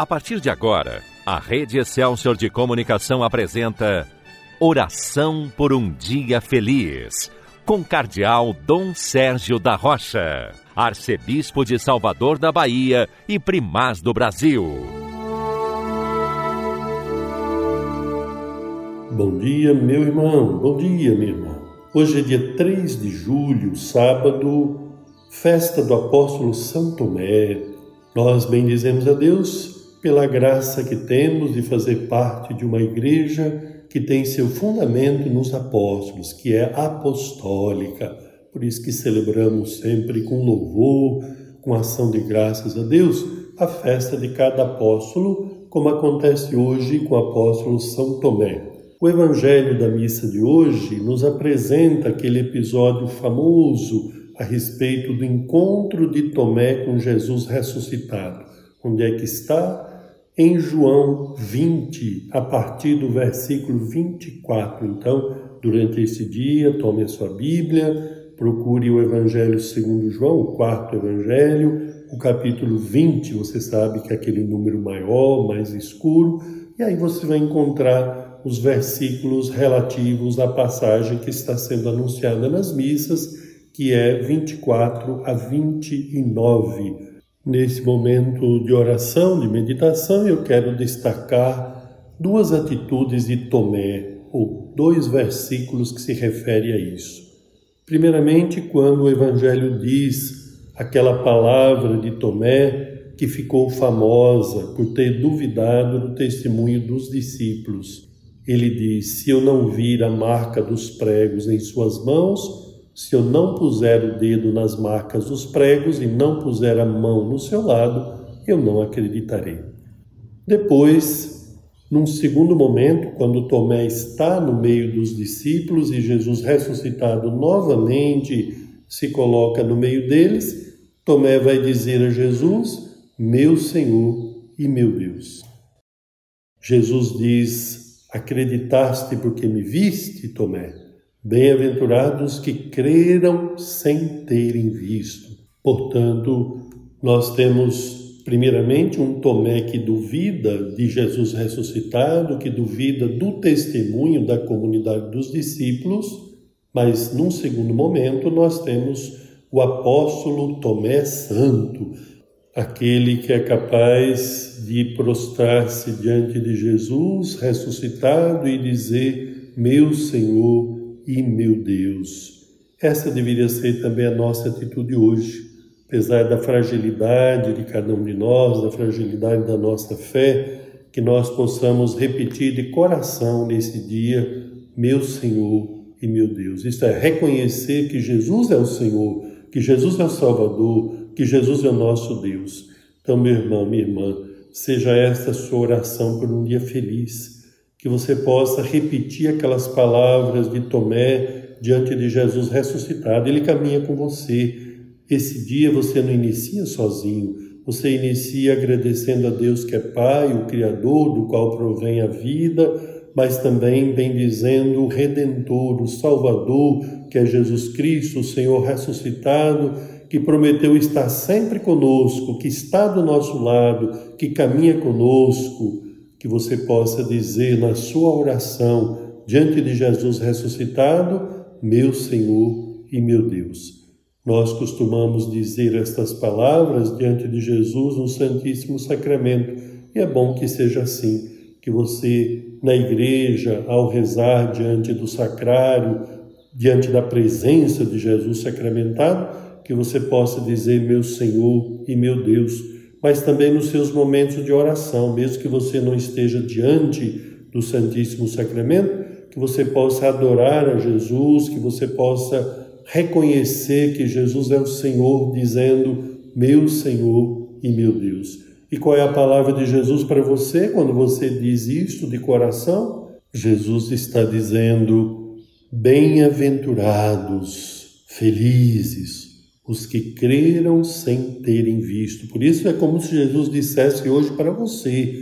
A partir de agora, a Rede Excelsior de Comunicação apresenta Oração por um Dia Feliz, com Cardeal Dom Sérgio da Rocha, Arcebispo de Salvador da Bahia e Primaz do Brasil. Bom dia, meu irmão, bom dia, minha irmã. Hoje é dia 3 de julho, sábado, festa do apóstolo São Tomé. Nós bendizemos a Deus pela graça que temos de fazer parte de uma igreja que tem seu fundamento nos apóstolos, que é apostólica. Por isso que celebramos sempre com louvor, com ação de graças a Deus, a festa de cada apóstolo, como acontece hoje com o apóstolo São Tomé. O evangelho da missa de hoje nos apresenta aquele episódio famoso a respeito do encontro de Tomé com Jesus ressuscitado. Onde é que está? Em João 20, a partir do versículo 24. Então, durante esse dia, tome a sua Bíblia, procure o Evangelho segundo João, o quarto Evangelho, o capítulo 20, você sabe que é aquele número maior, mais escuro, e aí você vai encontrar os versículos relativos à passagem que está sendo anunciada nas missas, que é 24 a 29. Nesse momento de oração, de meditação, eu quero destacar duas atitudes de Tomé, ou dois versículos que se referem a isso. Primeiramente, quando o Evangelho diz aquela palavra de Tomé que ficou famosa por ter duvidado do testemunho dos discípulos. Ele diz: Se eu não vir a marca dos pregos em suas mãos, se eu não puser o dedo nas marcas dos pregos e não puser a mão no seu lado, eu não acreditarei. Depois, num segundo momento, quando Tomé está no meio dos discípulos e Jesus ressuscitado novamente se coloca no meio deles, Tomé vai dizer a Jesus: Meu Senhor e meu Deus. Jesus diz: Acreditaste porque me viste, Tomé? Bem-aventurados que creram sem terem visto. Portanto, nós temos, primeiramente, um Tomé que duvida de Jesus ressuscitado, que duvida do testemunho da comunidade dos discípulos, mas, num segundo momento, nós temos o apóstolo Tomé Santo, aquele que é capaz de prostrar-se diante de Jesus ressuscitado e dizer: Meu Senhor e meu Deus. Essa deveria ser também a nossa atitude hoje, apesar da fragilidade de cada um de nós, da fragilidade da nossa fé, que nós possamos repetir de coração nesse dia, meu Senhor e meu Deus. Isto é, reconhecer que Jesus é o Senhor, que Jesus é o Salvador, que Jesus é o nosso Deus. Então, meu irmão, minha irmã, seja esta a sua oração por um dia feliz que você possa repetir aquelas palavras de Tomé diante de Jesus ressuscitado. Ele caminha com você. Esse dia você não inicia sozinho, você inicia agradecendo a Deus que é Pai, o Criador, do qual provém a vida, mas também bendizendo o Redentor, o Salvador, que é Jesus Cristo, o Senhor ressuscitado, que prometeu estar sempre conosco, que está do nosso lado, que caminha conosco que você possa dizer na sua oração diante de Jesus ressuscitado, meu Senhor e meu Deus. Nós costumamos dizer estas palavras diante de Jesus no Santíssimo Sacramento, e é bom que seja assim, que você na igreja, ao rezar diante do sacrário, diante da presença de Jesus sacramentado, que você possa dizer meu Senhor e meu Deus mas também nos seus momentos de oração, mesmo que você não esteja diante do Santíssimo Sacramento, que você possa adorar a Jesus, que você possa reconhecer que Jesus é o Senhor, dizendo: Meu Senhor e meu Deus. E qual é a palavra de Jesus para você quando você diz isto de coração? Jesus está dizendo: Bem-aventurados, felizes, os que creram sem terem visto. Por isso é como se Jesus dissesse hoje para você: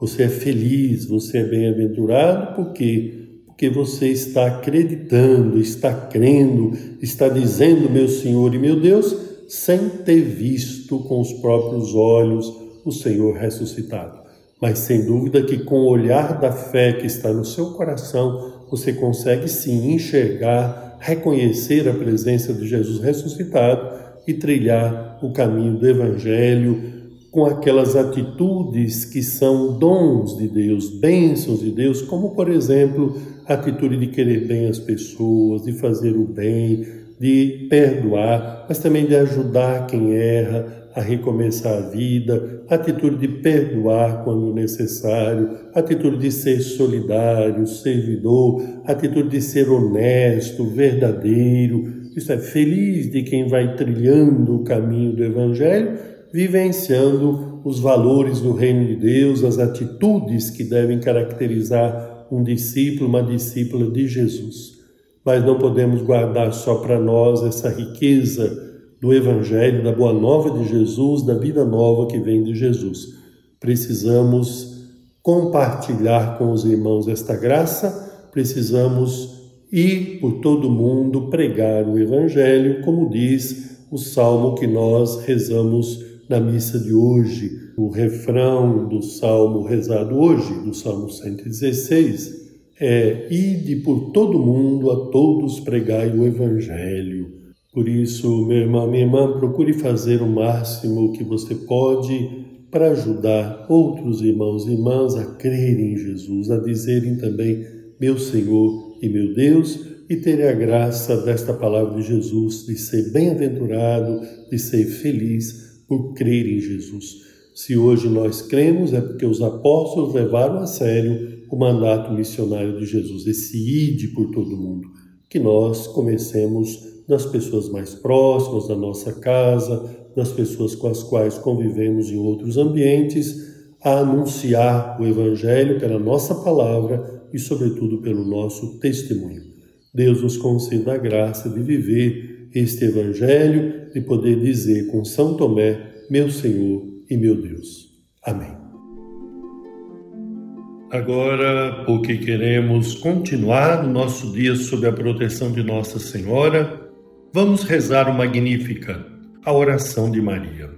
você é feliz, você é bem-aventurado, por quê? Porque você está acreditando, está crendo, está dizendo, meu Senhor e meu Deus, sem ter visto com os próprios olhos o Senhor ressuscitado. Mas sem dúvida que com o olhar da fé que está no seu coração, você consegue sim enxergar, reconhecer a presença de Jesus ressuscitado e trilhar o caminho do Evangelho com aquelas atitudes que são dons de Deus, bênçãos de Deus, como por exemplo a atitude de querer bem as pessoas, de fazer o bem, de perdoar, mas também de ajudar quem erra a recomeçar a vida, atitude de perdoar quando necessário, atitude de ser solidário, servidor, atitude de ser honesto, verdadeiro. Isso é feliz de quem vai trilhando o caminho do Evangelho, vivenciando os valores do reino de Deus, as atitudes que devem caracterizar um discípulo, uma discípula de Jesus mas não podemos guardar só para nós essa riqueza do Evangelho, da Boa Nova de Jesus, da vida nova que vem de Jesus. Precisamos compartilhar com os irmãos esta graça, precisamos ir por todo mundo pregar o Evangelho, como diz o salmo que nós rezamos na missa de hoje. O refrão do salmo rezado hoje, do salmo 116, é ide por todo mundo, a todos pregai o Evangelho. Por isso, meu irmão, minha irmã, procure fazer o máximo que você pode para ajudar outros irmãos e irmãs a crerem em Jesus, a dizerem também meu Senhor e meu Deus e terem a graça desta palavra de Jesus, de ser bem-aventurado, de ser feliz por crer em Jesus. Se hoje nós cremos, é porque os apóstolos levaram a sério o mandato missionário de Jesus, esse ide por todo mundo, que nós comecemos das pessoas mais próximas da nossa casa, das pessoas com as quais convivemos em outros ambientes, a anunciar o Evangelho pela nossa palavra e, sobretudo, pelo nosso testemunho. Deus nos conceda a graça de viver este Evangelho e poder dizer com São Tomé, meu Senhor e meu Deus. Amém. Agora, porque queremos continuar o nosso dia sob a proteção de Nossa Senhora, vamos rezar o Magnífica, a oração de Maria.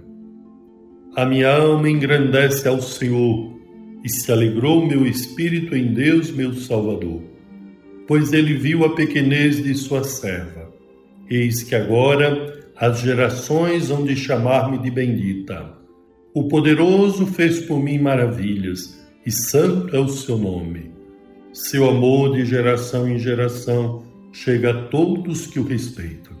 A minha alma engrandece ao Senhor e se alegrou meu espírito em Deus, meu Salvador, pois ele viu a pequenez de sua serva. Eis que agora as gerações hão de chamar-me de bendita. O poderoso fez por mim maravilhas e santo é o seu nome. Seu amor de geração em geração chega a todos que o respeitam.